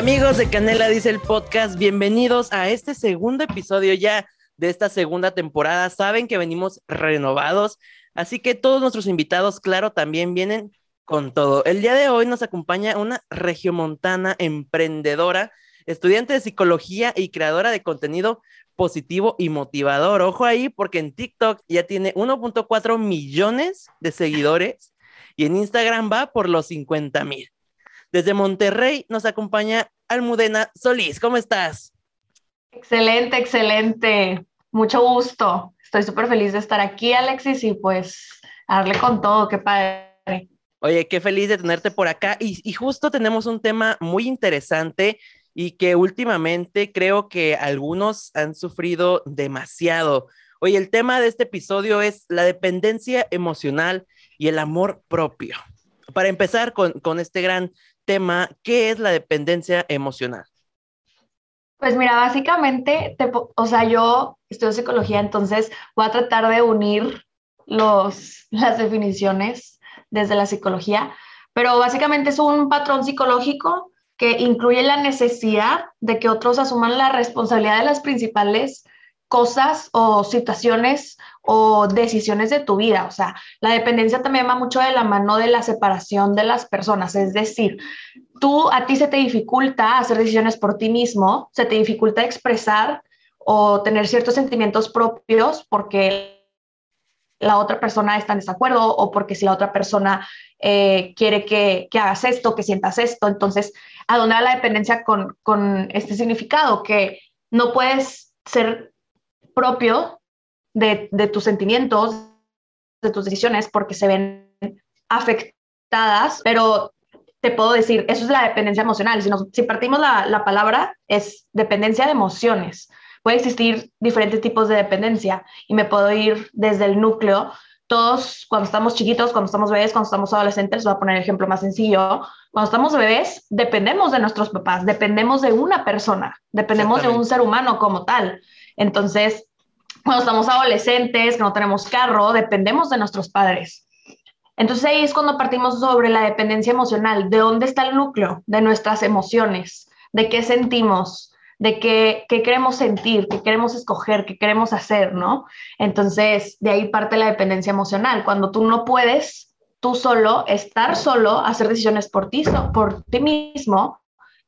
amigos de Canela dice el podcast, bienvenidos a este segundo episodio ya de esta segunda temporada. Saben que venimos renovados, así que todos nuestros invitados, claro, también vienen con todo. El día de hoy nos acompaña una regiomontana emprendedora, estudiante de psicología y creadora de contenido positivo y motivador. Ojo ahí, porque en TikTok ya tiene 1.4 millones de seguidores y en Instagram va por los 50 mil. Desde Monterrey nos acompaña Almudena Solís. ¿Cómo estás? Excelente, excelente. Mucho gusto. Estoy súper feliz de estar aquí, Alexis, y pues darle con todo. Qué padre. Oye, qué feliz de tenerte por acá. Y, y justo tenemos un tema muy interesante y que últimamente creo que algunos han sufrido demasiado. Oye, el tema de este episodio es la dependencia emocional y el amor propio. Para empezar con, con este gran ¿qué es la dependencia emocional? Pues mira, básicamente, o sea, yo estudio psicología, entonces voy a tratar de unir los, las definiciones desde la psicología, pero básicamente es un patrón psicológico que incluye la necesidad de que otros asuman la responsabilidad de las principales cosas o situaciones o decisiones de tu vida. O sea, la dependencia también va mucho de la mano de la separación de las personas. Es decir, tú a ti se te dificulta hacer decisiones por ti mismo, se te dificulta expresar o tener ciertos sentimientos propios porque la otra persona está en desacuerdo o porque si la otra persona eh, quiere que, que, hagas esto, que sientas esto. Entonces, ¿a va la dependencia con, con este significado? Que no puedes ser propio de, tus sentimientos, de tus decisiones, porque se ven afectadas, pero te puedo decir, eso es la dependencia emocional. Si, si partimos la, la, palabra, es dependencia de emociones. Puede existir diferentes tipos de dependencia y me puedo ir desde el núcleo. Todos, cuando estamos chiquitos, cuando estamos bebés, cuando estamos adolescentes, voy a poner el ejemplo más sencillo. Cuando estamos bebés, dependemos de nuestros papás, dependemos de una persona, dependemos de un ser humano como tal. Entonces, cuando estamos adolescentes, que no tenemos carro, dependemos de nuestros padres. Entonces ahí es cuando partimos sobre la dependencia emocional, de dónde está el núcleo de nuestras emociones, de qué sentimos, de qué, qué queremos sentir, qué queremos escoger, qué queremos hacer, ¿no? Entonces de ahí parte la dependencia emocional, cuando tú no puedes tú solo, estar solo, hacer decisiones por ti, por ti mismo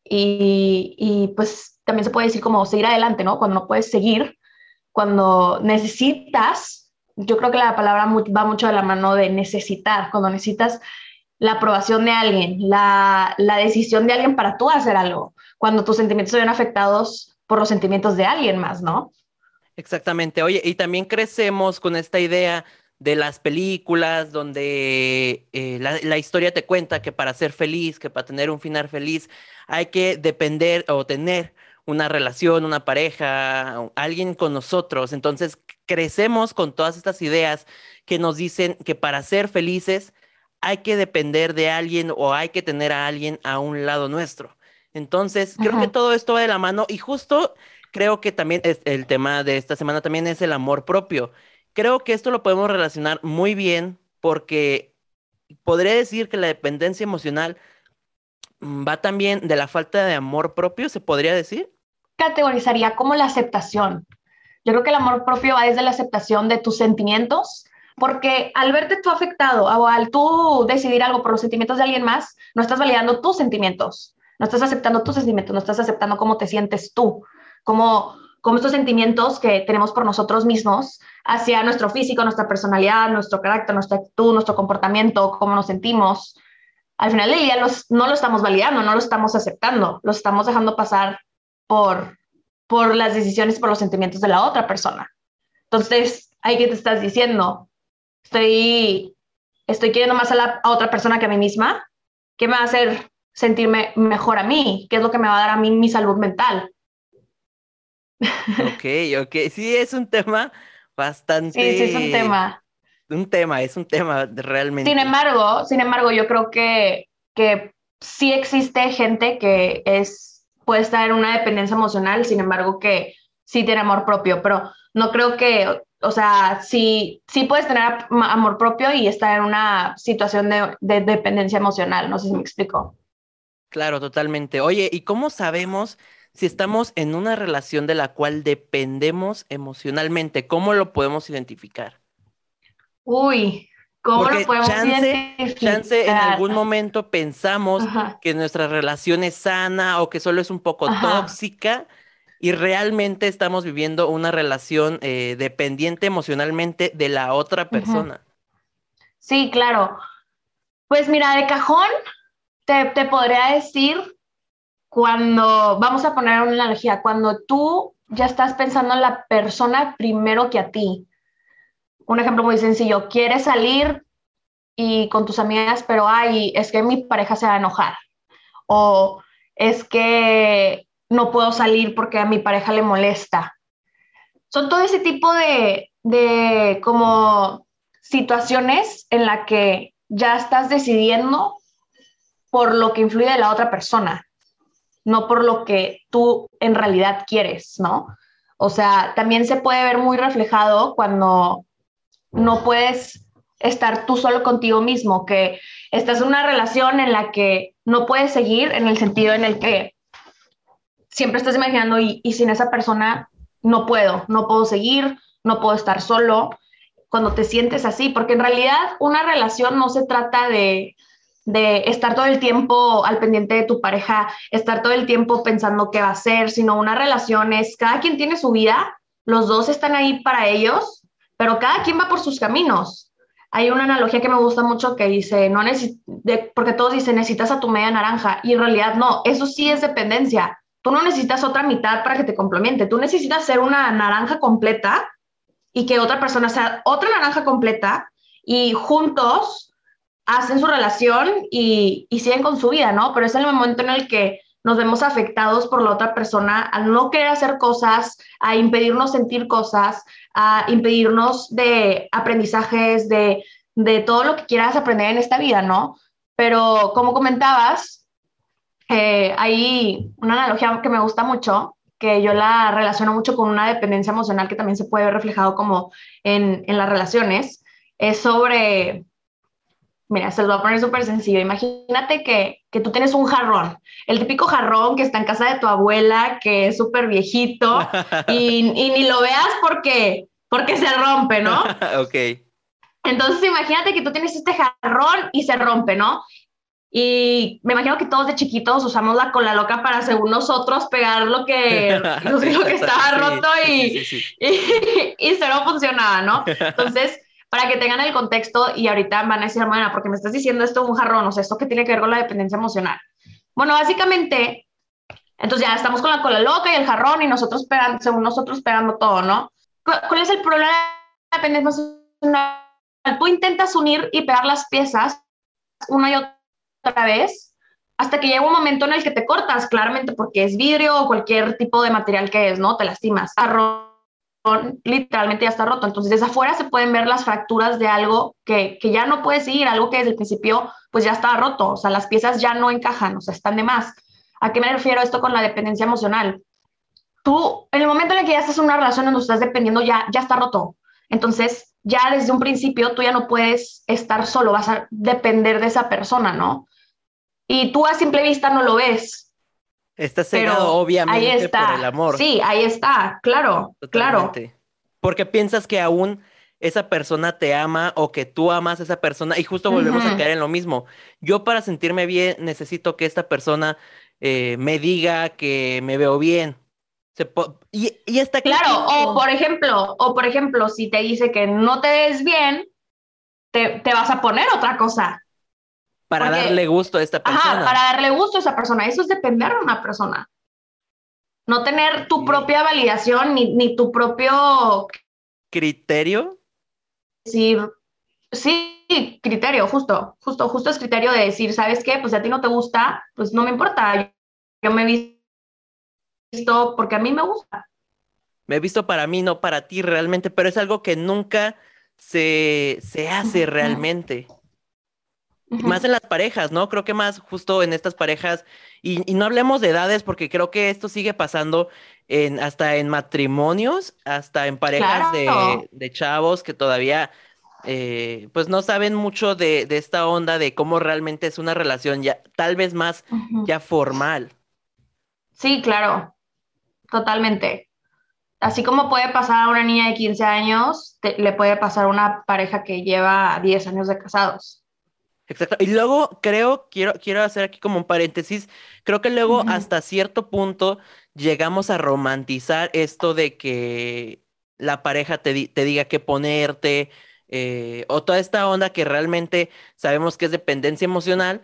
y, y pues también se puede decir como seguir adelante, ¿no? Cuando no puedes seguir, cuando necesitas, yo creo que la palabra va mucho de la mano de necesitar, cuando necesitas la aprobación de alguien, la, la decisión de alguien para tú hacer algo, cuando tus sentimientos se ven afectados por los sentimientos de alguien más, ¿no? Exactamente. Oye, y también crecemos con esta idea de las películas donde eh, la, la, historia te cuenta que para ser feliz, que para tener un final feliz, hay que depender o tener una relación, una pareja, alguien con nosotros. Entonces crecemos con todas estas ideas que nos dicen que para ser felices hay que depender de alguien o hay que tener a alguien a un lado nuestro. Entonces, creo que todo esto va de la mano y justo creo que también es el tema de esta semana también es el amor propio. Creo que esto lo podemos relacionar muy bien porque podría decir que la dependencia emocional va también de la falta de amor propio, se podría decir. Categorizaría como la aceptación. Yo creo que el amor propio va desde la aceptación de tus sentimientos, porque al verte tú afectado o al tú decidir algo por los sentimientos de alguien más, no estás validando tus sentimientos, no estás aceptando tus sentimientos, no estás aceptando cómo te sientes tú, como, como estos sentimientos que tenemos por nosotros mismos hacia nuestro físico, nuestra personalidad, nuestro carácter, nuestra actitud, nuestro comportamiento, cómo nos sentimos, al final del día no lo estamos validando, no lo estamos aceptando, lo estamos dejando pasar por, por las decisiones, por los sentimientos de la otra persona. Entonces, ahí que te estás diciendo, estoy, estoy queriendo más a la otra persona que a mí misma, ¿qué me va a hacer sentirme mejor a mí? ¿Qué es lo que me va a dar a mí mi salud mental? Ok, ok, sí, es un tema bastante... Sí, sí, es un tema un tema, es un tema realmente. Sin embargo, sin embargo, yo creo que, que sí existe gente que es, puede estar en una dependencia emocional, sin embargo, que sí tiene amor propio, pero no creo que, o sea, sí, sí puedes tener amor propio y estar en una situación de, de dependencia emocional, no sé si me explico. Claro, totalmente. Oye, ¿y cómo sabemos si estamos en una relación de la cual dependemos emocionalmente? ¿Cómo lo podemos identificar? Uy, ¿cómo lo podemos identificar? Chance en algún momento pensamos que nuestra relación es sana o que solo es un poco tóxica y realmente estamos viviendo una relación eh, dependiente emocionalmente de la otra persona. Sí, claro. Pues mira, de cajón, te, podría decir cuando, vamos a poner una analogía, cuando tú ya estás pensando en la persona primero que a ti. Un ejemplo muy sencillo, quieres salir y con tus amigas, pero ay, es que mi pareja se va a enojar. O es que no puedo salir porque a mi pareja le molesta. Son todo ese tipo de, de como situaciones en la que ya estás decidiendo por lo que influye de la otra persona, no por lo que tú en realidad quieres, ¿no? O sea, también se puede ver muy reflejado cuando no puedes estar tú solo contigo mismo, que estás en una relación en la que no puedes seguir en el sentido en el que siempre estás imaginando y, y sin esa persona no puedo, no puedo seguir, no puedo estar solo, cuando te sientes así, porque en realidad una relación no se trata de, de estar todo el tiempo al pendiente de tu pareja, estar todo el tiempo pensando qué va a hacer, sino una relación es, cada quien tiene su vida, los dos están ahí para ellos, pero cada quien va por sus caminos. Hay una analogía que me gusta mucho que dice, no de, porque todos dicen, necesitas a tu media naranja, y en realidad no, eso sí es dependencia. Tú no necesitas otra mitad para que te complemente, tú necesitas ser una naranja completa y que otra persona sea otra naranja completa y juntos hacen su relación y, siguen con su vida, ¿no? Pero es el momento en el que nos vemos afectados por la otra persona al no querer hacer cosas, a impedirnos sentir cosas, a impedirnos de aprendizajes, de, todo lo que quieras aprender en esta vida, ¿no? Pero como comentabas, eh, hay una analogía que me gusta mucho, que yo la relaciono mucho con una dependencia emocional que también se puede ver reflejado como en, en las relaciones, es sobre Mira, se lo voy a poner súper sencillo. Imagínate que, que, tú tienes un jarrón, el típico jarrón que está en casa de tu abuela, que es súper viejito, y, y, ni lo veas porque, porque se rompe, ¿no? ok. Entonces imagínate que tú tienes este jarrón y se rompe, ¿no? Y me imagino que todos de chiquitos usamos la cola loca para, según nosotros, pegar lo que, lo que estaba roto y, y, y, cero funcionaba, ¿no? Entonces para que tengan el contexto y ahorita van a decir, bueno, porque me estás diciendo esto un jarrón, o sea, esto que tiene que ver con la dependencia emocional. Bueno, básicamente, entonces ya estamos con la cola loca y el jarrón y nosotros pegando, según nosotros pegando todo, ¿no? ¿Cuál es el problema de la dependencia emocional? Tú intentas unir y pegar las piezas una y otra vez hasta que llega un momento en el que te cortas, claramente porque es vidrio o cualquier tipo de material que es, ¿no? Te lastimas. Jarrón literalmente ya está roto. Entonces, desde afuera se pueden ver las fracturas de algo que, que, ya no puede seguir, algo que desde el principio pues ya estaba roto, o sea, las piezas ya no encajan, o sea, están de más. ¿A qué me refiero esto con la dependencia emocional? Tú, en el momento en el que ya estás en una relación donde estás dependiendo, ya, ya está roto. Entonces, ya desde un principio tú ya no puedes estar solo, vas a depender de esa persona, ¿no? Y tú a simple vista no lo ves, Está cegado, obviamente, por el amor. Sí, ahí está, claro, claro. Porque piensas que aún esa persona te ama o que tú amas a esa persona y justo volvemos a caer en lo mismo. Yo para sentirme bien necesito que esta persona eh, me diga que me veo bien. y, y está claro. O por ejemplo, o por ejemplo, si te dice que no te ves bien, te, te vas a poner otra cosa. Para darle gusto a esta persona. Ajá, para darle gusto a esa persona. Eso es depender de una persona. No tener tu propia validación ni, ni, tu propio... ¿Criterio? Sí, sí, criterio, justo, justo, justo es criterio de decir, ¿sabes qué? Pues si a ti no te gusta, pues no me importa. Yo me he visto porque a mí me gusta. Me he visto para mí, no para ti realmente, pero es algo que nunca se, se hace realmente. Más en las parejas, ¿no? Creo que más justo en estas parejas, y, no hablemos de edades, porque creo que esto sigue pasando en, hasta en matrimonios, hasta en parejas de, chavos que todavía eh, pues no saben mucho de, esta onda de cómo realmente es una relación ya, tal vez más ya formal. Sí, claro, totalmente. Así como puede pasar a una niña de 15 años, le puede pasar a una pareja que lleva 10 años de casados. Exacto. Y luego creo, quiero, quiero hacer aquí como un paréntesis, creo que luego hasta cierto punto llegamos a romantizar esto de que la pareja te, te diga qué ponerte, eh, o toda esta onda que realmente sabemos que es dependencia emocional,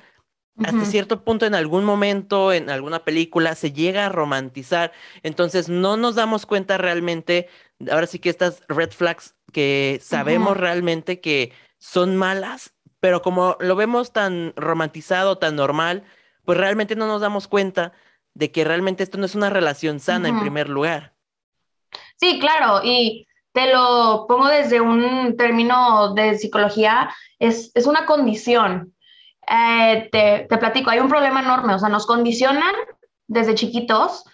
hasta cierto punto en algún momento, en alguna película, se llega a romantizar. Entonces no nos damos cuenta realmente, ahora sí que estas red flags que sabemos realmente que son malas, pero como lo vemos tan romantizado, tan normal, pues realmente no nos damos cuenta de que realmente esto no es una relación sana en primer lugar. Sí, claro, y te lo pongo desde un término de psicología, es, una condición. Eh, te, platico, hay un problema enorme, o sea, nos condicionan desde chiquitos,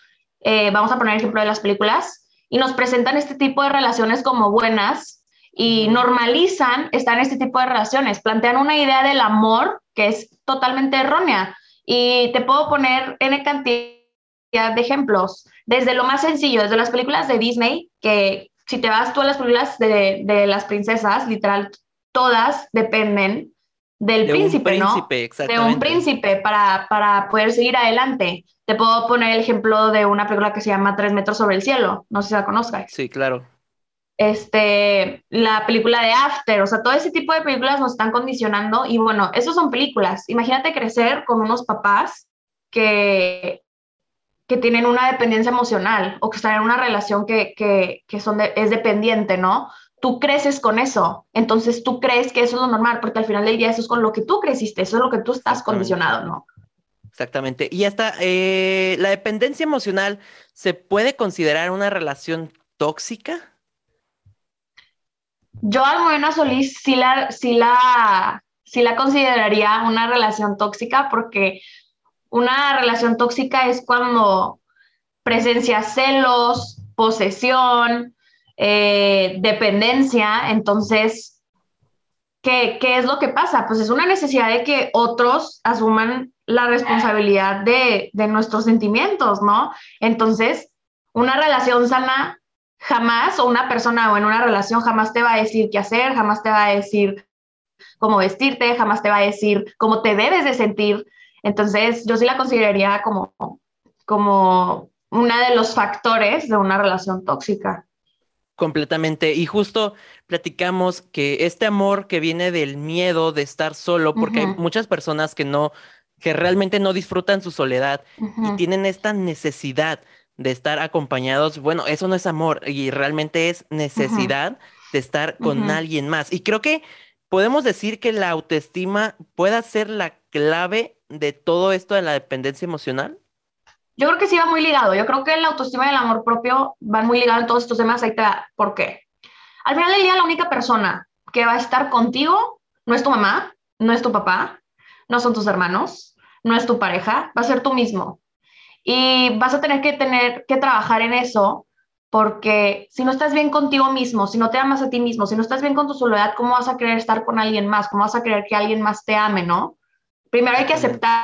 eh, vamos a poner ejemplo de las películas, y nos presentan este tipo de relaciones como buenas y normalizan estar en este tipo de relaciones, plantean una idea del amor que es totalmente errónea. Y te puedo poner N cantidad de ejemplos, desde lo más sencillo, desde las películas de Disney, que si te vas tú a las películas de, las princesas, literal, todas dependen del príncipe, ¿no? De un príncipe para, para poder seguir adelante. Te puedo poner el ejemplo de una película que se llama Tres metros sobre el cielo, no sé si la conozcas. Sí, claro. Este, la película de After, o sea, todo ese tipo de películas nos están condicionando y bueno, esos son películas. Imagínate crecer con unos papás que que tienen una dependencia emocional o que están en una relación que, que, son es dependiente, ¿no? Tú creces con eso, entonces tú crees que eso es lo normal, porque al final del día eso es con lo que tú creciste, eso es lo que tú estás condicionado, ¿no? Exactamente. Y hasta eh, la dependencia emocional, ¿se puede considerar una relación tóxica? Yo, Almudena Solís, sí la, sí la, sí la consideraría una relación tóxica porque una relación tóxica es cuando presencia celos, posesión, eh, dependencia. Entonces, ¿qué, ¿qué, es lo que pasa? Pues es una necesidad de que otros asuman la responsabilidad de, de nuestros sentimientos, ¿no? Entonces, una relación sana jamás, o una persona o en una relación jamás te va a decir qué hacer, jamás te va a decir cómo vestirte, jamás te va a decir cómo te debes de sentir, entonces, yo sí la consideraría como, como uno de los factores de una relación tóxica. Completamente. Y justo platicamos que este amor que viene del miedo de estar solo, porque hay muchas personas que no, que realmente no disfrutan su soledad y tienen esta necesidad de estar acompañados. Bueno, eso no es amor y realmente es necesidad de estar con alguien más. Y creo que podemos decir que la autoestima pueda ser la clave de todo esto de la dependencia emocional? Yo creo que sí va muy ligado. Yo creo que la autoestima y el amor propio van muy ligados en todos estos temas. Ahí te ¿Por qué? Al final del día, la única persona que va a estar contigo no es tu mamá, no es tu papá, no son tus hermanos, no es tu pareja, va a ser tú mismo. Y vas a tener que tener que trabajar en eso porque si no estás bien contigo mismo, si no te amas a ti mismo, si no estás bien con tu soledad, ¿cómo vas a querer estar con alguien más? ¿Cómo vas a querer que alguien más te ame, no? Primero hay que aceptarse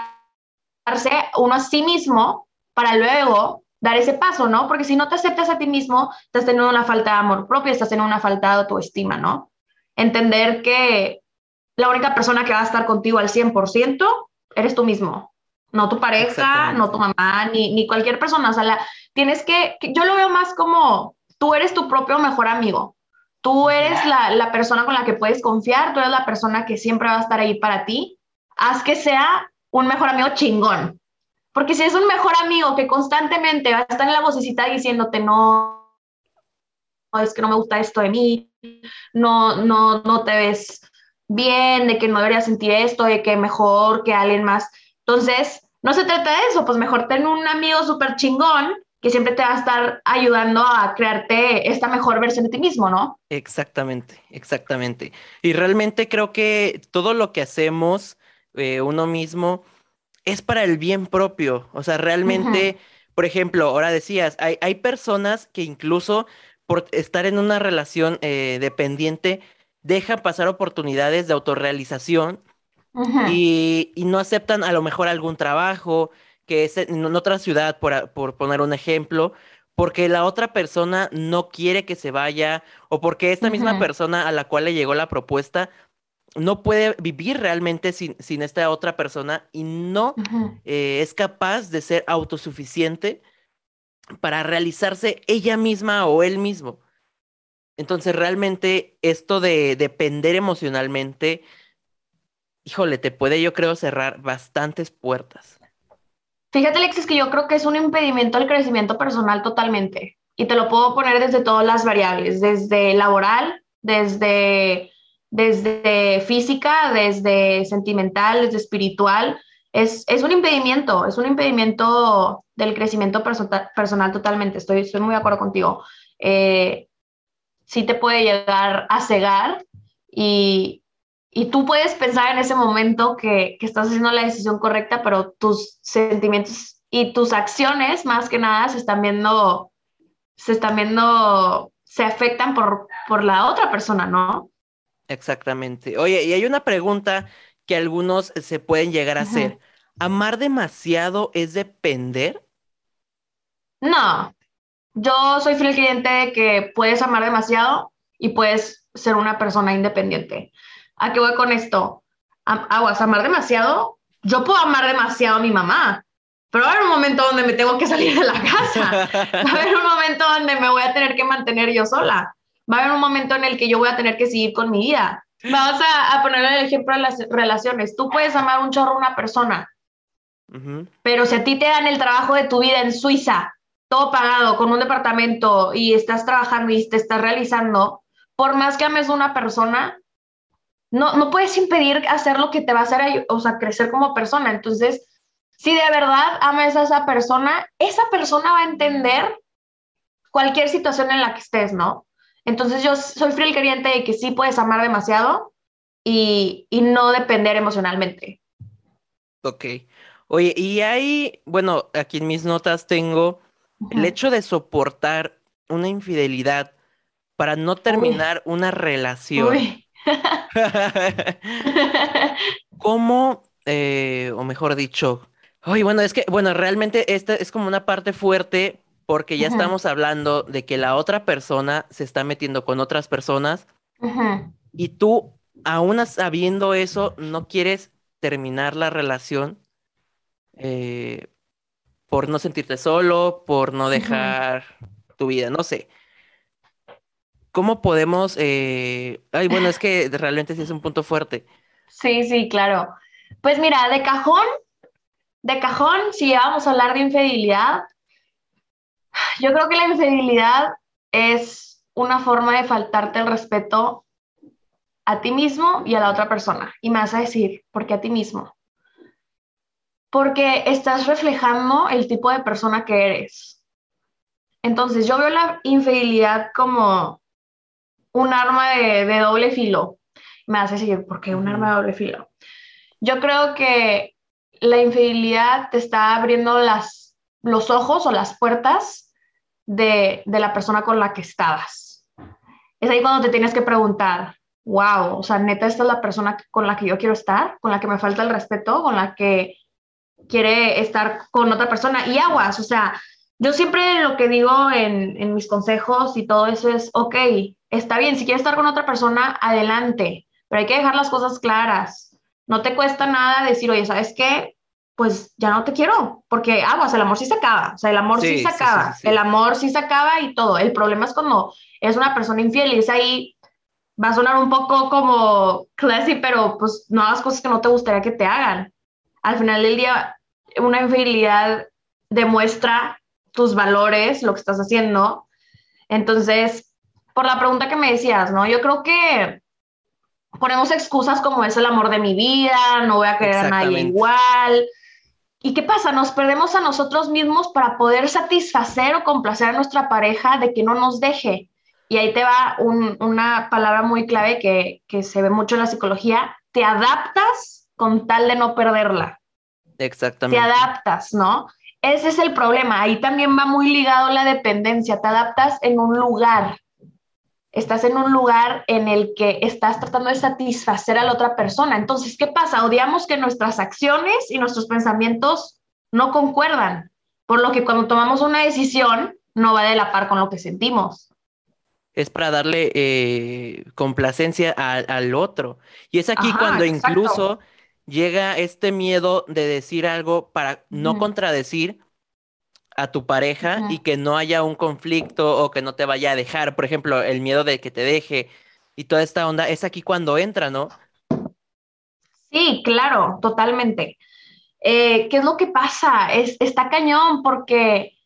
uno a sí mismo para luego dar ese paso, ¿no? Porque si no te aceptas a ti mismo, estás teniendo una falta de amor propio, estás teniendo una falta de autoestima, ¿no? Entender que la única persona que va a estar contigo al 100% eres tú mismo, no tu pareja, no tu mamá, ni, ni cualquier persona. O sea, tienes que, yo lo veo más como tú eres tu propio mejor amigo. Tú eres la, la persona con la que puedes confiar, tú eres la persona que siempre va a estar ahí para ti haz que sea un mejor amigo chingón. Porque si es un mejor amigo que constantemente va a estar en la vocecita diciéndote, no, es que no me gusta esto de mí, no, no, no te ves bien, de que no deberías sentir esto, de que mejor que alguien más. Entonces, no se trata de eso, pues mejor ten un amigo súper chingón que siempre te va a estar ayudando a crearte esta mejor versión de ti mismo, ¿no? Exactamente, exactamente. Y realmente creo que todo lo que hacemos eh, uno mismo es para el bien propio. O sea, realmente, por ejemplo, ahora decías, hay, hay, personas que incluso por estar en una relación eh, dependiente dejan pasar oportunidades de autorrealización y, no aceptan a lo mejor algún trabajo que es en otra ciudad, por, por poner un ejemplo, porque la otra persona no quiere que se vaya o porque esta misma persona a la cual le llegó la propuesta no puede vivir realmente sin, sin esta otra persona y no eh, es capaz de ser autosuficiente para realizarse ella misma o él mismo. Entonces, realmente esto de depender emocionalmente, híjole, te puede, yo creo, cerrar bastantes puertas. Fíjate, Alexis, que yo creo que es un impedimento al crecimiento personal totalmente. Y te lo puedo poner desde todas las variables, desde laboral, desde, desde física, desde sentimental, desde espiritual. Es, es un impedimento, es un impedimento del crecimiento personal totalmente. Estoy, estoy muy de acuerdo contigo. Eh, sí te puede llegar a cegar y, y tú puedes pensar en ese momento que, que, estás haciendo la decisión correcta, pero tus sentimientos y tus acciones, más que nada, se están viendo, se están viendo, se afectan por, por la otra persona, ¿no? Exactamente. Oye, y hay una pregunta que algunos se pueden llegar a hacer. ¿Amar demasiado es depender? No, yo soy fiel creyente de que puedes amar demasiado y puedes ser una persona independiente. ¿A qué voy con esto? Aguas, amar demasiado. Yo puedo amar demasiado a mi mamá, pero va a haber un momento donde me tengo que salir de la casa. Va a haber un momento donde me voy a tener que mantener yo sola. Va a haber un momento en el que yo voy a tener que seguir con mi vida. Vamos a, poner el ejemplo de las relaciones. Tú puedes amar un chorro a una persona, pero si a ti te dan el trabajo de tu vida en Suiza todo pagado, con un departamento y estás trabajando y te estás realizando, por más que ames a una persona, no, no puedes impedir hacer lo que te va a hacer, o sea, crecer como persona. Entonces, si de verdad ames a esa persona, esa persona va a entender cualquier situación en la que estés, ¿no? Entonces yo soy fiel creyente de que sí puedes amar demasiado y, y no depender emocionalmente. Ok. Oye, y hay, bueno, aquí en mis notas tengo el hecho de soportar una infidelidad para no terminar una relación. ¿Cómo, eh, o mejor dicho, Oye, bueno, es que, bueno, realmente esta es como una parte fuerte porque ya estamos hablando de que la otra persona se está metiendo con otras personas y tú, aún sabiendo eso, no quieres terminar la relación. Eh, por no sentirte solo, por no dejar tu vida, no sé. ¿Cómo podemos... Eh... Ay, bueno, es que realmente sí es un punto fuerte. Sí, sí, claro. Pues mira, de cajón, de cajón, si vamos a hablar de infidelidad, yo creo que la infidelidad es una forma de faltarte el respeto a ti mismo y a la otra persona. Y me vas a decir, ¿por qué a ti mismo? porque estás reflejando el tipo de persona que eres. Entonces, yo veo la infidelidad como un arma de, doble filo. Me hace decir, ¿por qué un arma de doble filo? Yo creo que la infidelidad te está abriendo las, los ojos o las puertas de, de la persona con la que estabas. Es ahí cuando te tienes que preguntar, wow, o sea, neta, esta es la persona con la que yo quiero estar, con la que me falta el respeto, con la que quiere estar con otra persona y aguas, o sea, yo siempre lo que digo en, en, mis consejos y todo eso es, ok, está bien, si quieres estar con otra persona, adelante, pero hay que dejar las cosas claras. No te cuesta nada decir, oye, ¿sabes qué? Pues ya no te quiero, porque aguas, el amor sí se acaba, o sea, el amor sí, se acaba, el amor sí se acaba y todo. El problema es cuando es una persona infiel y es ahí, va a sonar un poco como classy, pero pues no hagas cosas que no te gustaría que te hagan. Al final del día, una infidelidad demuestra tus valores, lo que estás haciendo. Entonces, por la pregunta que me decías, ¿no? Yo creo que ponemos excusas como es el amor de mi vida, no voy a querer a nadie igual. ¿Y qué pasa? Nos perdemos a nosotros mismos para poder satisfacer o complacer a nuestra pareja de que no nos deje. Y ahí te va una palabra muy clave que, que se ve mucho en la psicología. Te adaptas con tal de no perderla. Exactamente. Te adaptas, ¿no? Ese es el problema. Ahí también va muy ligado la dependencia. Te adaptas en un lugar. estás en un lugar en el que estás tratando de satisfacer a la otra persona. Entonces, ¿qué pasa? Odiamos que nuestras acciones y nuestros pensamientos no concuerdan, por lo que cuando tomamos una decisión no va de la par con lo que sentimos. Es para darle eh, complacencia al otro. Y es aquí cuando incluso llega este miedo de decir algo para no contradecir a tu pareja y que no haya un conflicto o que no te vaya a dejar. Por ejemplo, el miedo de que te deje y toda esta onda es aquí cuando entra, ¿no? Sí, claro, totalmente. Eh, ¿Qué es lo que pasa? Es, está cañón porque,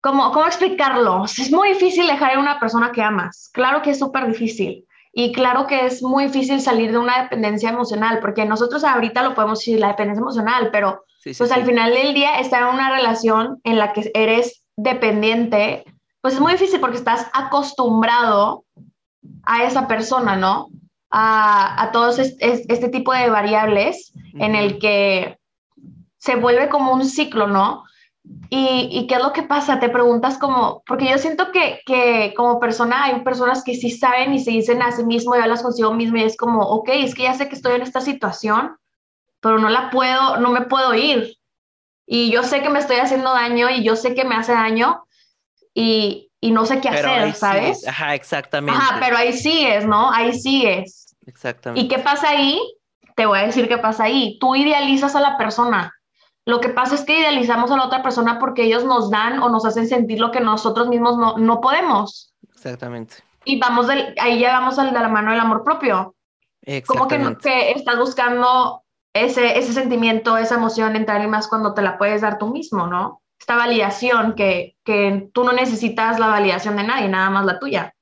¿cómo, ¿cómo explicarlo? Es muy difícil dejar a una persona que amas. Claro que es súper difícil. Y claro que es muy difícil salir de una dependencia emocional, porque nosotros ahorita lo podemos decir, la dependencia emocional, pero pues al final del día estar en una relación en la que eres dependiente, pues es muy difícil porque estás acostumbrado a esa persona, ¿no? A, a todos este, tipo de variables en el que se vuelve como un ciclo, ¿no? ¿Y, qué es lo que pasa? Te preguntas como, porque yo siento que, que, como persona hay personas que sí saben y se dicen a sí mismo y hablas consigo mismo y es como, ok, es que ya sé que estoy en esta situación, pero no la puedo, no me puedo ir. Y yo sé que me estoy haciendo daño y yo sé que me hace daño y, y no sé qué hacer, ¿sabes? Ajá, exactamente. Ajá, pero ahí sigues, ¿no? Ahí sigues. Exactamente. ¿Y qué pasa ahí? Te voy a decir qué pasa ahí. Tú idealizas a la persona lo que pasa es que idealizamos a la otra persona porque ellos nos dan o nos hacen sentir lo que nosotros mismos no, no podemos. Exactamente. Y vamos ahí ya vamos al de la mano del amor propio. Como que, que estás buscando ese, ese sentimiento, esa emoción entre alguien más cuando te la puedes dar tú mismo, ¿no? Esta validación que, que tú no necesitas la validación de nadie, nada más la tuya.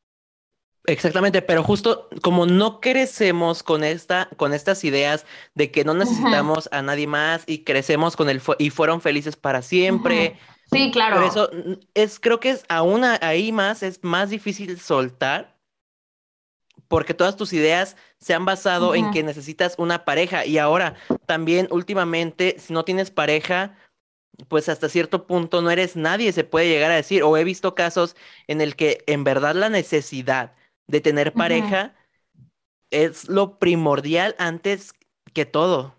Exactamente, pero justo como no crecemos con esta, con estas ideas de que no necesitamos a nadie más y crecemos con el y fueron felices para siempre. Sí, claro. Por eso es, creo que es aún ahí más, es más difícil soltar, porque todas tus ideas se han basado en que necesitas una pareja. Y ahora, también últimamente, si no tienes pareja, pues hasta cierto punto no eres nadie, se puede llegar a decir. O he visto casos en el que en verdad la necesidad de tener pareja es lo primordial antes que todo.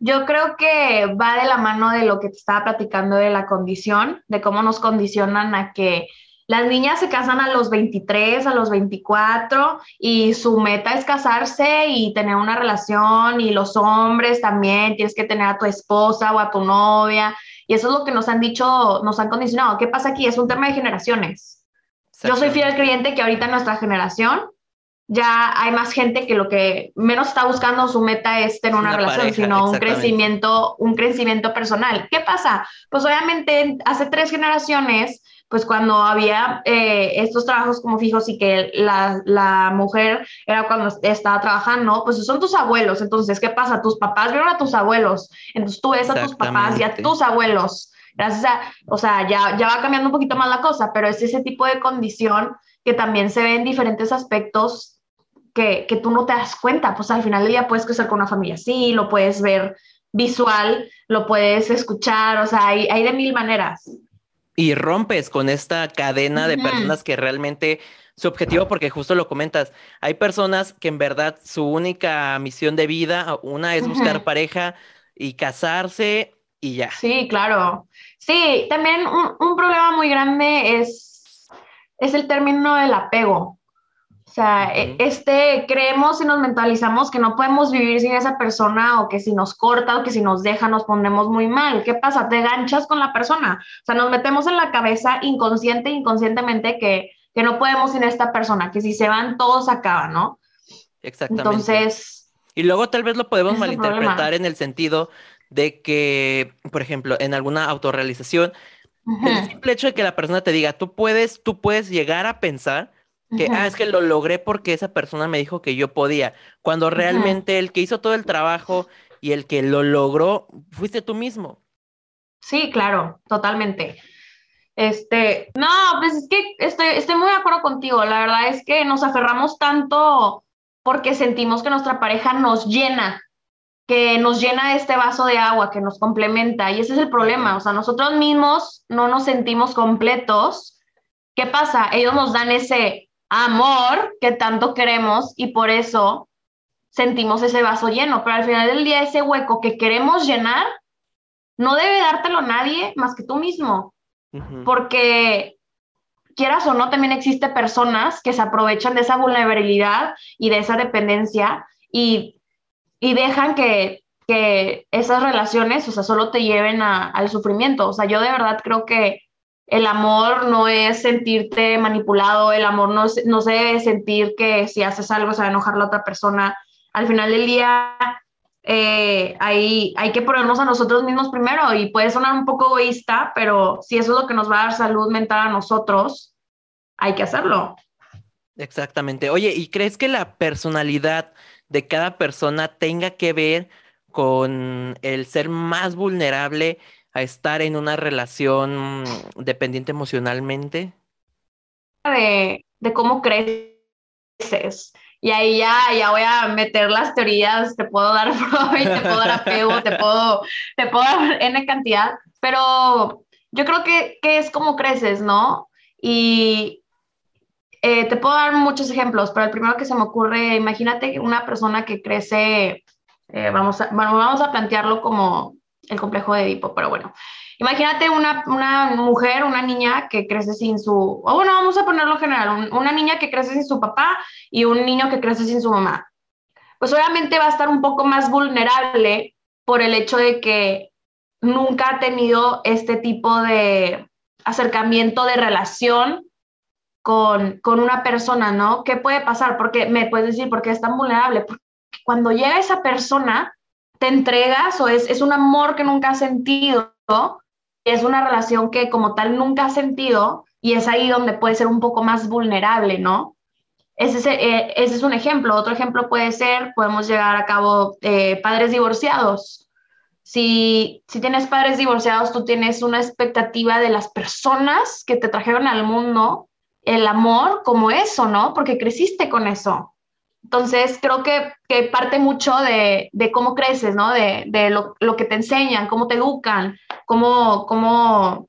Yo creo que va de la mano de lo que te estaba platicando de la condición, de cómo nos condicionan a que las niñas se casan a los 23, a los 24 y su meta es casarse y tener una relación y los hombres también tienes que tener a tu esposa o a tu novia y eso es lo que nos han dicho, nos han condicionado. ¿Qué pasa aquí? Es un tema de generaciones. Yo soy fiel creyente que ahorita en nuestra generación ya hay más gente que lo que menos está buscando su meta es tener una, relación, sino un crecimiento, un crecimiento personal. ¿Qué pasa? Pues obviamente hace tres generaciones, pues cuando había eh, estos trabajos como fijos y que la, la, mujer era cuando estaba trabajando, pues son tus abuelos. Entonces, ¿qué pasa? Tus papás vieron a tus abuelos. Entonces tú ves a tus papás y a tus abuelos gracias a, o sea, ya, ya va cambiando un poquito más la cosa, pero es ese tipo de condición que también se ve en diferentes aspectos que, que tú no te das cuenta, pues al final del día puedes crecer con una familia así, lo puedes ver visual, lo puedes escuchar, o sea, hay, hay de mil maneras. Y rompes con esta cadena de personas que realmente su objetivo, porque justo lo comentas, hay personas que en verdad su única misión de vida, una es buscar pareja y casarse y ya. Sí, claro. Sí, también un, problema muy grande es, es el término del apego. O sea, e, este, creemos y nos mentalizamos que no podemos vivir sin esa persona o que si nos corta o que si nos deja nos ponemos muy mal. ¿Qué pasa? Te ganchas con la persona. O sea, nos metemos en la cabeza inconsciente inconscientemente que, que no podemos sin esta persona, que si se van todos acaban, ¿no? Exactamente. Entonces... Y luego tal vez lo podemos malinterpretar en el sentido de que, por ejemplo, en alguna autorrealización, el simple hecho de que la persona te diga, tú puedes, tú puedes llegar a pensar que, ah, es que lo logré porque esa persona me dijo que yo podía, cuando realmente el que hizo todo el trabajo y el que lo logró fuiste tú mismo. Sí, claro, totalmente. Este, no, pues es que estoy, estoy muy de acuerdo contigo. La verdad es que nos aferramos tanto porque sentimos que nuestra pareja nos llena que nos llena este vaso de agua, que nos complementa. Y ese es el problema. O sea, nosotros mismos no nos sentimos completos ¿qué pasa? Ellos nos dan ese amor que tanto queremos y por eso sentimos ese vaso lleno, pero al final del día ese hueco que queremos llenar no debe dártelo nadie más que tú mismo, porque quieras o no, también existe personas que se aprovechan de esa vulnerabilidad y de esa dependencia y, dejan que, esas relaciones, o sea, solo te lleven al sufrimiento. O sea, yo de verdad creo que el amor no es sentirte manipulado, el amor no, no se debe sentir que si haces algo se va a enojar la otra persona. Al final del día, eh, hay, hay que ponernos a nosotros mismos primero y puede sonar un poco egoísta, pero si eso es lo que nos va a dar salud mental a nosotros, hay que hacerlo. Exactamente. Oye, ¿y crees que la personalidad de cada persona tenga que ver con el ser más vulnerable a estar en una relación dependiente emocionalmente? De, de cómo creces. Y ahí ya, ya voy a meter las teorías, te puedo dar Freud, te puedo dar apego, te puedo, te puedo dar N cantidad, pero yo creo que, que es como creces, ¿no? Y eh, te puedo dar muchos ejemplos, pero el primero que se me ocurre, imagínate una persona que crece, eh, vamos, a, bueno, vamos a plantearlo como el complejo de Edipo, pero bueno, Imagínate una, mujer, una niña que crece sin su, o bueno, vamos a ponerlo general, una niña que crece sin su papá y un niño que crece sin su mamá. Pues obviamente va a estar un poco más vulnerable por el hecho de que nunca ha tenido este tipo de acercamiento de relación con, con una persona, ¿no? ¿Qué puede pasar? Porque me puedes decir, ¿por qué es tan vulnerable? Porque cuando llega esa persona, te entregas o es, es un amor que nunca has sentido es una relación que como tal nunca has sentido y es ahí donde puede ser un poco más vulnerable, ¿no? Ese, eh, ese es un ejemplo. Otro ejemplo puede ser, podemos llegar a cabo eh, padres divorciados. Si, si tienes padres divorciados, tú tienes una expectativa de las personas que te trajeron al mundo, el amor como eso, ¿no? Porque creciste con eso. Entonces, creo que, que parte mucho de, de, cómo creces, ¿no? De, de lo, lo, que te enseñan, cómo te educan, cómo, cómo,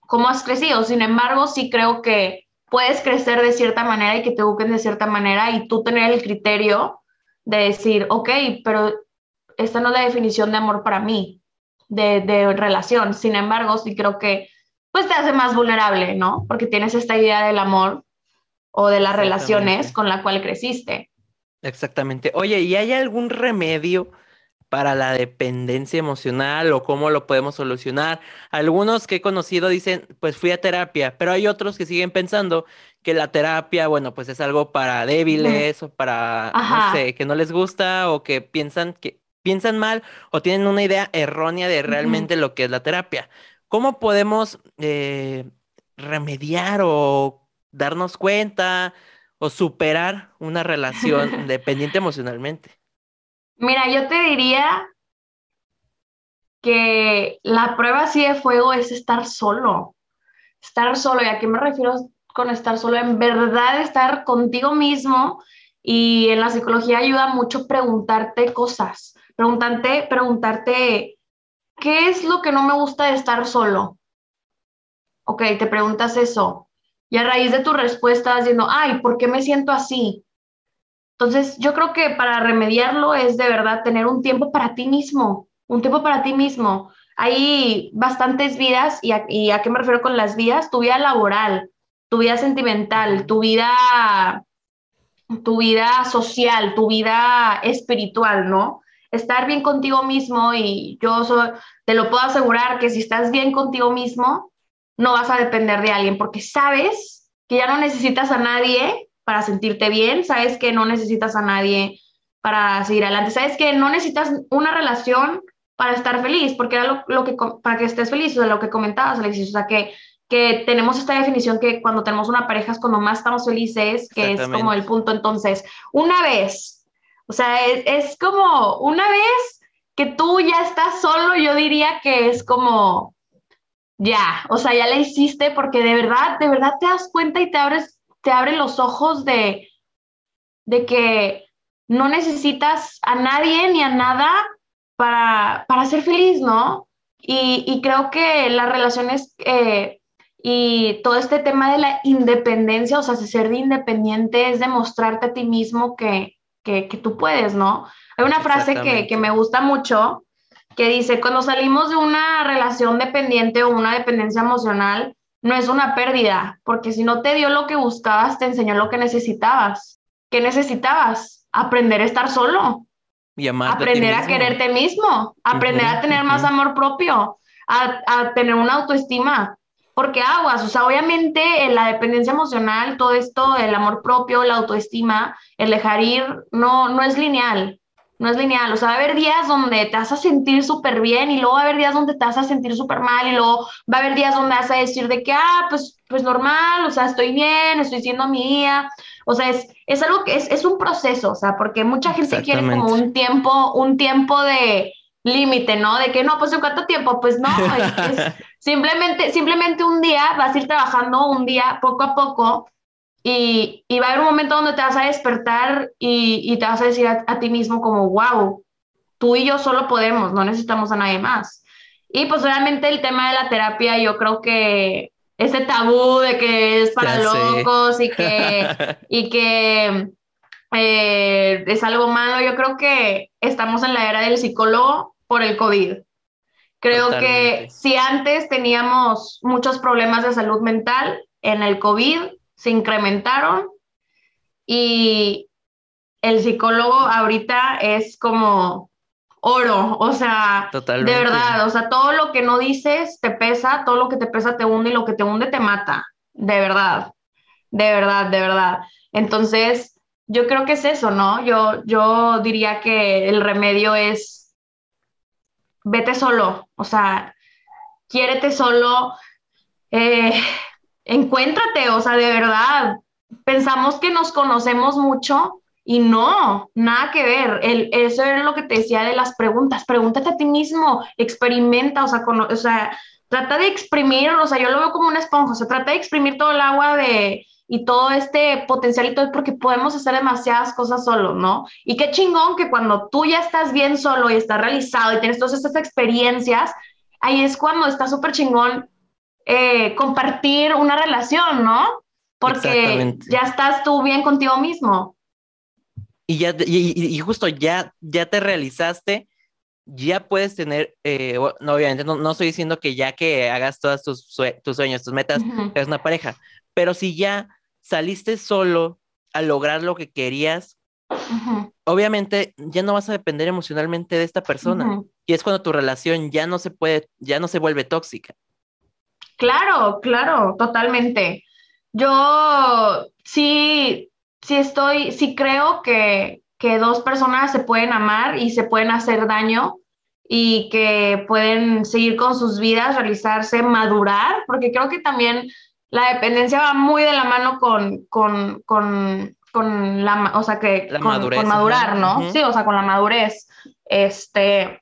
cómo has crecido. Sin embargo, sí creo que puedes crecer de cierta manera y que te eduquen de cierta manera y tú tener el criterio de decir, ok, pero esta no es la definición de amor para mí, de, de relación. Sin embargo, sí creo que pues te hace más vulnerable, ¿no? Porque tienes esta idea del amor o de las relaciones con la cual creciste. Exactamente. Oye, ¿y hay algún remedio para la dependencia emocional o cómo lo podemos solucionar? Algunos que he conocido dicen, pues fui a terapia, pero hay otros que siguen pensando que la terapia, bueno, pues es algo para débiles o para, no sé, que no les gusta o que piensan que piensan mal o tienen una idea errónea de realmente lo que es la terapia. ¿Cómo podemos eh, remediar o darnos cuenta? o superar una relación dependiente emocionalmente? Mira, yo te diría que la prueba así de fuego es estar solo. Estar solo, ¿y a qué me refiero con estar solo? En verdad estar contigo mismo y en la psicología ayuda mucho preguntarte cosas, preguntarte, preguntarte, ¿qué es lo que no me gusta de estar solo? Ok, te preguntas eso. Y a raíz de tu respuesta diciendo, ay, ¿por qué me siento así? Entonces, yo creo que para remediarlo es de verdad tener un tiempo para ti mismo, un tiempo para ti mismo. Hay bastantes vidas, y a, y a qué me refiero con las vidas, tu vida laboral, tu vida sentimental, tu vida, tu vida social, tu vida espiritual, ¿no? Estar bien contigo mismo y yo te lo puedo asegurar que si estás bien contigo mismo, no vas a depender de alguien porque sabes que ya no necesitas a nadie para sentirte bien, sabes que no necesitas a nadie para seguir adelante, sabes que no necesitas una relación para estar feliz, porque era lo, que, para que estés feliz, o sea, lo que comentabas, Alexis, o sea, que, que tenemos esta definición que cuando tenemos una pareja es cuando más estamos felices, que es como el punto, entonces, una vez, o sea, es, es como una vez que tú ya estás solo, yo diría que es como ya, o sea, ya la hiciste porque de verdad, de verdad te das cuenta y te abres, te abren los ojos de, de que no necesitas a nadie ni a nada para, para ser feliz, ¿no? Y, y creo que las relaciones, eh, y todo este tema de la independencia, o sea, ser de independiente es demostrarte a ti mismo que, que, que tú puedes, ¿no? Hay una frase que, que me gusta mucho que dice, cuando salimos de una relación dependiente o una dependencia emocional, no es una pérdida, porque si no te dio lo que buscabas, te enseñó lo que necesitabas. ¿Qué necesitabas? Aprender a estar solo. Y aprender a, quererte mismo, aprender a tener más amor propio, a, a, tener una autoestima. Porque aguas, o sea, obviamente la dependencia emocional, todo esto, el amor propio, la autoestima, el dejar ir, no, no es lineal no es lineal, o sea, va a haber días donde te vas a sentir súper bien y luego va a haber días donde te vas a sentir súper mal y luego va a haber días donde vas a decir de que, ah, pues, pues normal, o sea, estoy bien, estoy siendo mía, o sea, es, es algo que es, es un proceso, o sea, porque mucha gente quiere como un tiempo, un tiempo de límite, ¿no? De que no, pues en cuánto tiempo, pues no, es, simplemente, simplemente un día vas a ir trabajando un día poco a poco y, y, va a haber un momento donde te vas a despertar y, y te vas a decir a, ti mismo como, wow, tú y yo solo podemos, no necesitamos a nadie más. Y pues obviamente el tema de la terapia, yo creo que ese tabú de que es para locos y que, y que eh, es algo malo, yo creo que estamos en la era del psicólogo por el COVID. Creo que si antes teníamos muchos problemas de salud mental, en el COVID se incrementaron y el psicólogo ahorita es como oro, o sea, de verdad, o sea, todo lo que no dices te pesa, todo lo que te pesa te hunde y lo que te hunde te mata, de verdad, de verdad, de verdad. Entonces, yo creo que es eso, ¿no? Yo, yo diría que el remedio es vete solo, o sea, quiérete solo, eh, encuéntrate, o sea, de verdad, pensamos que nos conocemos mucho y no, nada que ver. El, eso era lo que te decía de las preguntas. Pregúntate a ti mismo, experimenta, o sea, trata de exprimir, o sea, yo lo veo como una esponja, o sea, trata de exprimir todo el agua de y todo este potencial y todo, porque podemos hacer demasiadas cosas solo, ¿no? Y qué chingón que cuando tú ya estás bien solo y estás realizado y tienes todas estas experiencias, ahí es cuando está súper chingón eh, compartir una relación, ¿no? Porque ya estás tú bien contigo mismo. Y ya, y, justo ya, ya te realizaste, ya puedes tener, eh, no, obviamente no, estoy diciendo que ya que hagas todos tus, tus sueños, tus metas, es una pareja, pero si ya saliste solo a lograr lo que querías, obviamente ya no vas a depender emocionalmente de esta persona. Y es cuando tu relación ya no se puede, ya no se vuelve tóxica. Claro, claro, totalmente. Yo sí, sí estoy, sí creo que, que dos personas se pueden amar y se pueden hacer daño y que pueden seguir con sus vidas, realizarse, madurar, porque creo que también la dependencia va muy de la mano con, con, con, con la, o sea, que con, madurar, ¿no? Sí, o sea, con la madurez. Este,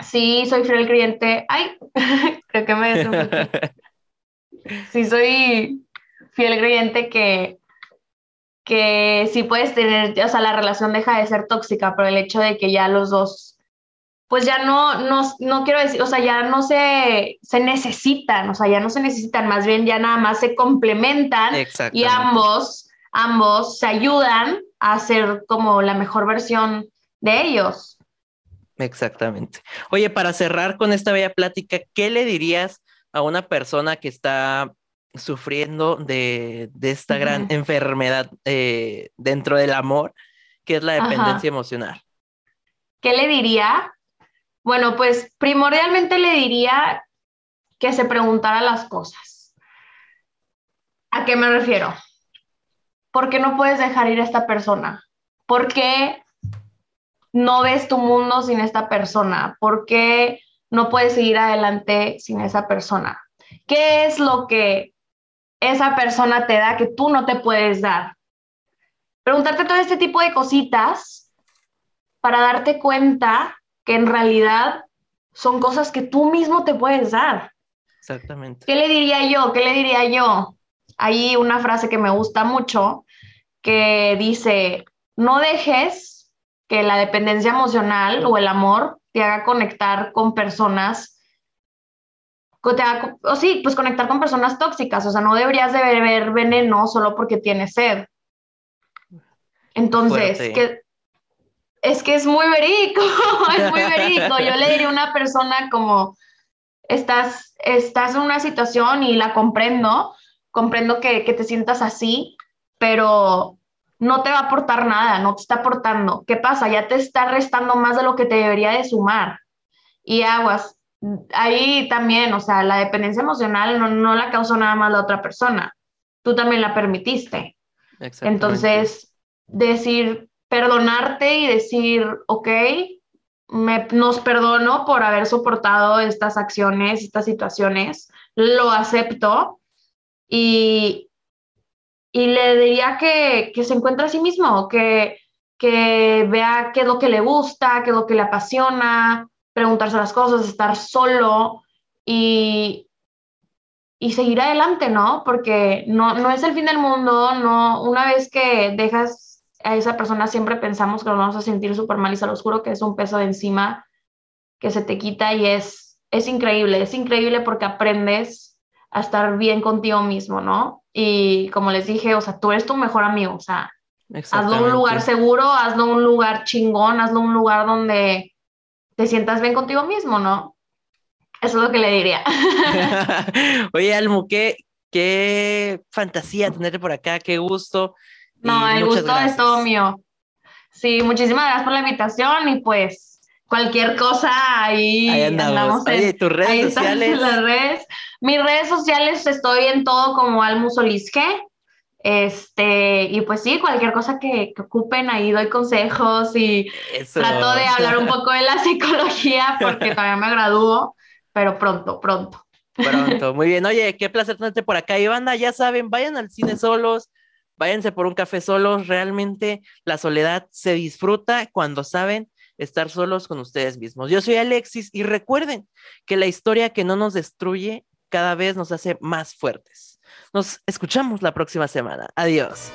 Sí, soy fiel creyente. Ay, creo que me Sí, soy fiel creyente que, que sí puedes tener, o sea, la relación deja de ser tóxica, pero el hecho de que ya los dos, pues ya no, no, no quiero decir, o sea, ya no se, se necesitan, o sea, ya no se necesitan, más bien ya nada más se complementan y ambos, ambos se ayudan a ser como la mejor versión de ellos. Exactamente. Oye, para cerrar con esta bella plática, ¿qué le dirías a una persona que está sufriendo de, esta gran enfermedad eh, dentro del amor, que es la dependencia emocional? ¿Qué le diría? Bueno, pues primordialmente le diría que se preguntara las cosas. ¿A qué me refiero? ¿Por qué no puedes dejar ir a esta persona? ¿Por qué no ves tu mundo sin esta persona? ¿Por qué no puedes seguir adelante sin esa persona? ¿Qué es lo que esa persona te da que tú no te puedes dar? Preguntarte todo este tipo de cositas para darte cuenta que en realidad son cosas que tú mismo te puedes dar. Exactamente. ¿Qué le diría yo? ¿Qué le diría yo? Hay una frase que me gusta mucho que dice, no dejes que la dependencia emocional o el amor te haga conectar con personas o sí, pues conectar con personas tóxicas, o sea, no deberías de beber veneno solo porque tienes sed. Entonces, que, es que es muy verídico, es muy verídico. Yo le diría a una persona como, estás, estás en una situación y la comprendo, comprendo que, que te sientas así, pero no te va a aportar nada, no te está aportando. ¿Qué pasa? Ya te está restando más de lo que te debería de sumar. Y aguas, ahí también, o sea, la dependencia emocional no, no la causó nada más la otra persona, tú también la permitiste. Entonces, decir, perdonarte y decir, ok, me, nos perdono por haber soportado estas acciones, estas situaciones, lo acepto y, y le diría que, que, se encuentre a sí mismo, que, que vea qué es lo que le gusta, qué es lo que le apasiona, preguntarse las cosas, estar solo y, y seguir adelante, ¿no? Porque no, no es el fin del mundo, no, una vez que dejas a esa persona siempre pensamos que nos vamos a sentir súper mal y se los juro que es un peso de encima que se te quita y es, es increíble, es increíble porque aprendes a estar bien contigo mismo, ¿no? Y como les dije, o sea, tú eres tu mejor amigo, o sea, hazlo un lugar seguro, hazlo un lugar chingón, hazlo un lugar donde te sientas bien contigo mismo, ¿no? Eso es lo que le diría. Oye, Almu, qué, qué fantasía tenerte por acá, qué gusto. No, el gusto es todo mío. Sí, muchísimas gracias por la invitación y pues cualquier cosa ahí, ahí andamos. Oye, tus redes sociales. Las redes. Mis redes sociales estoy en todo como Almu Solisque. Este, y pues sí, cualquier cosa que, ocupen, ahí doy consejos y trato de hablar un poco de la psicología porque todavía me gradúo, pero pronto, pronto. Pronto, muy bien. Oye, qué placer tenerte por acá. Y banda, ya saben, vayan al cine solos, váyanse por un café solos. Realmente la soledad se disfruta cuando saben estar solos con ustedes mismos. Yo soy Alexis y recuerden que la historia que no nos destruye cada vez nos hace más fuertes. Nos escuchamos la próxima semana. Adiós.